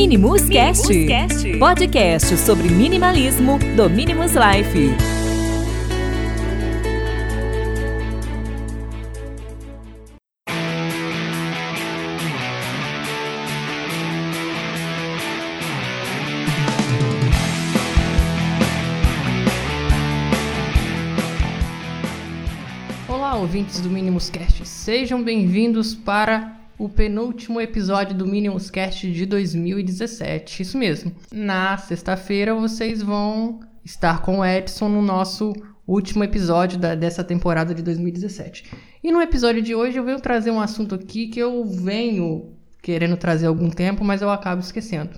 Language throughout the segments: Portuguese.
Minimus Cast, podcast sobre minimalismo do Minimus Life. Olá, ouvintes do Minimus Cast. Sejam bem-vindos para o penúltimo episódio do Minimus Cast de 2017. Isso mesmo. Na sexta-feira vocês vão estar com o Edson no nosso último episódio da, dessa temporada de 2017. E no episódio de hoje eu venho trazer um assunto aqui que eu venho querendo trazer há algum tempo, mas eu acabo esquecendo.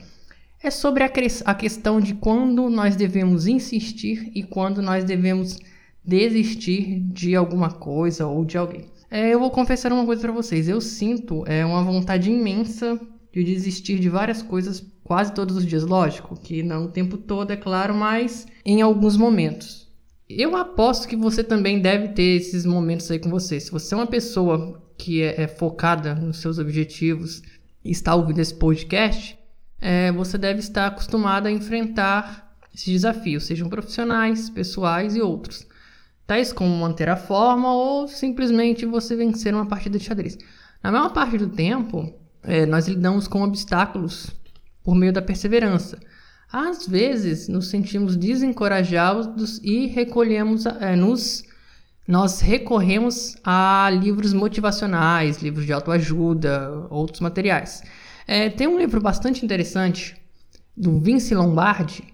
É sobre a, a questão de quando nós devemos insistir e quando nós devemos desistir de alguma coisa ou de alguém. É, eu vou confessar uma coisa para vocês. Eu sinto é, uma vontade imensa de desistir de várias coisas quase todos os dias. Lógico que não o tempo todo, é claro, mas em alguns momentos. Eu aposto que você também deve ter esses momentos aí com você. Se você é uma pessoa que é, é focada nos seus objetivos e está ouvindo esse podcast, é, você deve estar acostumado a enfrentar esses desafios, sejam profissionais, pessoais e outros tais como manter a forma ou simplesmente você vencer uma partida de xadrez. Na maior parte do tempo, é, nós lidamos com obstáculos por meio da perseverança. Às vezes, nos sentimos desencorajados e recolhemos, é, nos, nós recorremos a livros motivacionais, livros de autoajuda, outros materiais. É, tem um livro bastante interessante do Vince Lombardi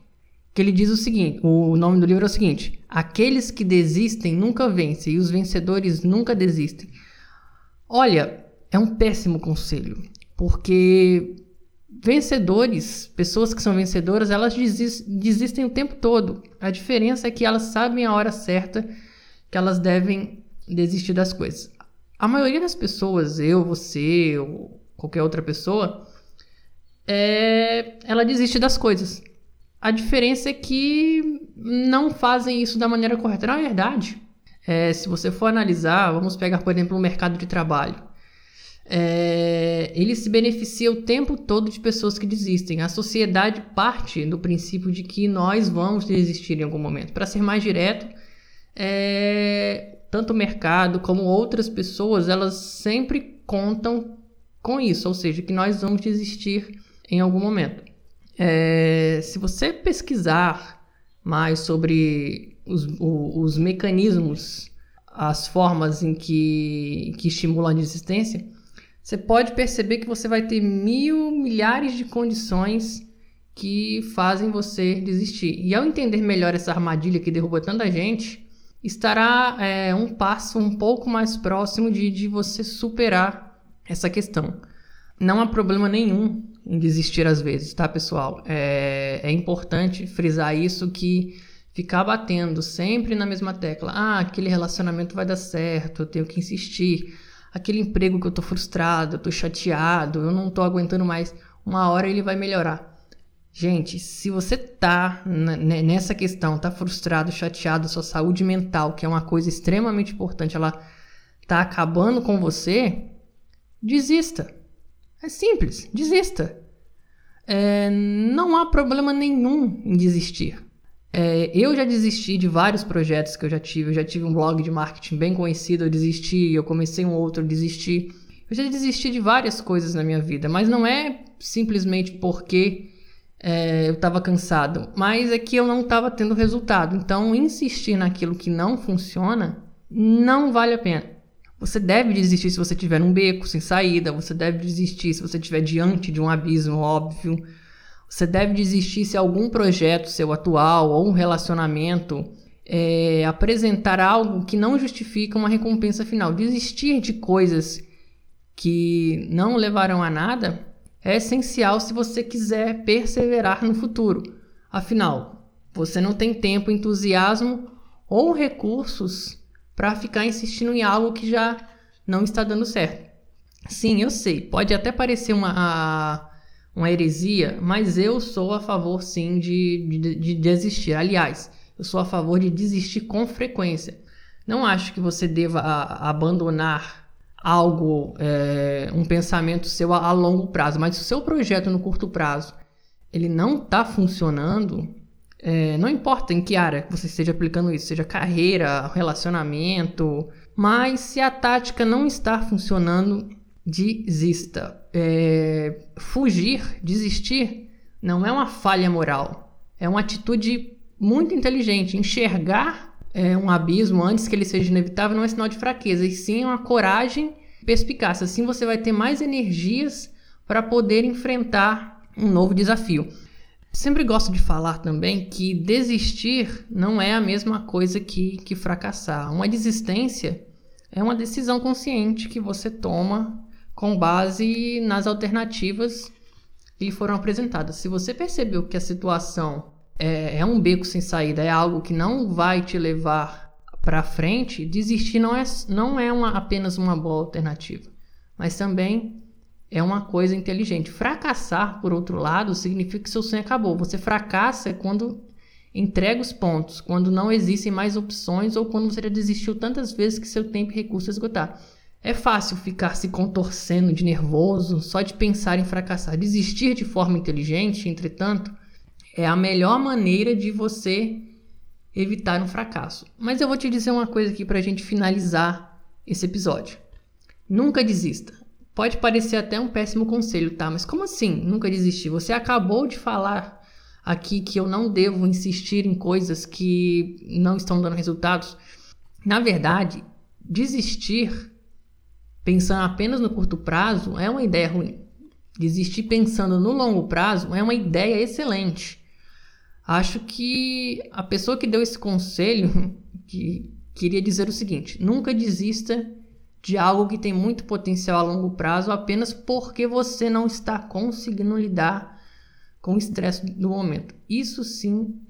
que ele diz o seguinte: o nome do livro é o seguinte: Aqueles que desistem nunca vencem e os vencedores nunca desistem. Olha, é um péssimo conselho, porque vencedores, pessoas que são vencedoras, elas desis- desistem o tempo todo. A diferença é que elas sabem a hora certa que elas devem desistir das coisas. A maioria das pessoas, eu, você ou qualquer outra pessoa, é, ela desiste das coisas. A diferença é que não fazem isso da maneira correta. Na verdade, é, se você for analisar, vamos pegar, por exemplo, o mercado de trabalho. É, ele se beneficia o tempo todo de pessoas que desistem. A sociedade parte do princípio de que nós vamos desistir em algum momento. Para ser mais direto, é, tanto o mercado como outras pessoas, elas sempre contam com isso, ou seja, que nós vamos desistir em algum momento. É, se você pesquisar mais sobre os, o- os mecanismos, as formas em que, que estimulam a desistência, você pode perceber que você vai ter mil, milhares de condições que fazem você desistir. E ao entender melhor essa armadilha que derruba tanta gente, estará é, um passo um pouco mais próximo de, de você superar essa questão. Não há problema nenhum em desistir às vezes, tá, pessoal? É, é importante frisar isso que ficar batendo sempre na mesma tecla. Ah, aquele relacionamento vai dar certo, eu tenho que insistir. Aquele emprego que eu tô frustrado, eu tô chateado, eu não tô aguentando mais. Uma hora ele vai melhorar. Gente, se você tá nessa questão, tá frustrado, chateado, sua saúde mental, que é uma coisa extremamente importante, ela tá acabando com você, desista. É simples, desista. É, não há problema nenhum em desistir. É, eu já desisti de vários projetos que eu já tive. Eu já tive um blog de marketing bem conhecido, eu desisti. Eu comecei um outro, eu desisti. Eu já desisti de várias coisas na minha vida, mas não é simplesmente porque é, eu estava cansado, mas é que eu não estava tendo resultado. Então, insistir naquilo que não funciona não vale a pena. Você deve desistir se você tiver num beco sem saída, você deve desistir se você estiver diante de um abismo óbvio. Você deve desistir se algum projeto seu atual ou um relacionamento é, apresentar algo que não justifica uma recompensa final. Desistir de coisas que não levarão a nada é essencial se você quiser perseverar no futuro. Afinal, você não tem tempo, entusiasmo ou recursos para ficar insistindo em algo que já não está dando certo. Sim, eu sei, pode até parecer uma, uma heresia, mas eu sou a favor sim de, de, de desistir. Aliás, eu sou a favor de desistir com frequência. Não acho que você deva abandonar algo, é, um pensamento seu a, a, longo prazo, mas se o seu projeto no curto prazo ele não está funcionando, é, não importa em que área você esteja aplicando isso, seja carreira, relacionamento, mas se a tática não está funcionando, desista. É, fugir, desistir, não é uma falha moral, é uma atitude muito inteligente. Enxergar é, um abismo antes que ele seja inevitável não é sinal de fraqueza, e sim uma coragem perspicaz. Assim você vai ter mais energias para poder enfrentar um novo desafio. Sempre gosto de falar também que desistir não é a mesma coisa que, que fracassar. Uma desistência é uma decisão consciente que você toma com base nas alternativas que foram apresentadas. Se você percebeu que a situação é, é um beco sem saída, é algo que não vai te levar para frente, desistir não é, não é uma, apenas uma boa alternativa, mas também é uma coisa inteligente. Fracassar, por outro lado, significa que seu sonho acabou. Você fracassa quando entrega os pontos, quando não existem mais opções ou quando você já desistiu tantas vezes que seu tempo e recurso esgotar. É fácil ficar se contorcendo de nervoso só de pensar em fracassar. Desistir de forma inteligente, entretanto, é a melhor maneira de você evitar um fracasso. Mas eu vou te dizer uma coisa aqui para a gente finalizar esse episódio. Nunca desista. Pode parecer até um péssimo conselho, tá? Mas como assim nunca desistir? Você acabou de falar aqui que eu não devo insistir em coisas que não estão dando resultados. Na verdade, desistir pensando apenas no curto prazo é uma ideia ruim. Desistir pensando no longo prazo é uma ideia excelente. Acho que a pessoa que deu esse conselho que queria dizer o seguinte: nunca desista de algo que tem muito potencial a longo prazo apenas porque você não está conseguindo lidar com o estresse do momento. Isso sim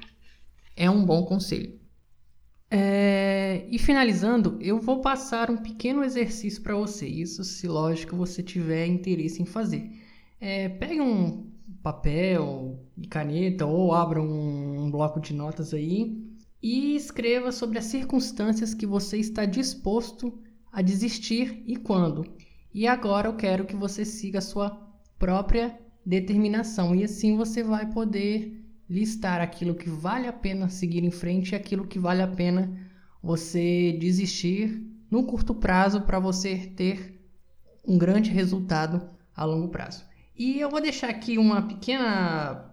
é um bom conselho. É... E finalizando, eu vou passar um pequeno exercício para você. Isso, se lógico você tiver interesse em fazer. É, pegue um papel e caneta ou abra um, um bloco de notas aí e escreva sobre as circunstâncias que você está disposto a desistir e quando. E agora eu quero que você siga a sua própria determinação e assim você vai poder listar aquilo que vale a pena seguir em frente e aquilo que vale a pena você desistir no curto prazo para você ter um grande resultado a longo prazo. E eu vou deixar aqui uma pequena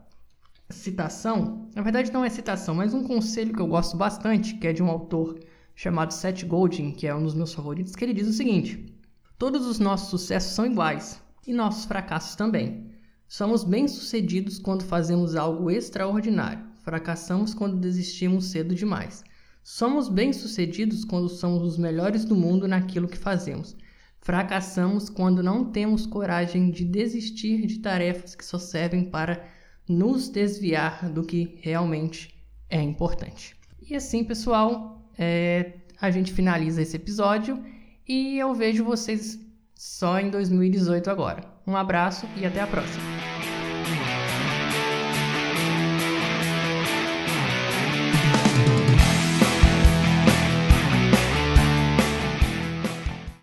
citação, na verdade não é citação, mas um conselho que eu gosto bastante, que é de um autor chamado Seth Godin, que é um dos meus favoritos, que ele diz o seguinte: Todos os nossos sucessos são iguais e nossos fracassos também. Somos bem-sucedidos quando fazemos algo extraordinário. Fracassamos quando desistimos cedo demais. Somos bem-sucedidos quando somos os melhores do mundo naquilo que fazemos. Fracassamos quando não temos coragem de desistir de tarefas que só servem para nos desviar do que realmente é importante. E assim, pessoal, é, a gente finaliza esse episódio e eu vejo vocês só em 2018 agora. Um abraço e até a próxima.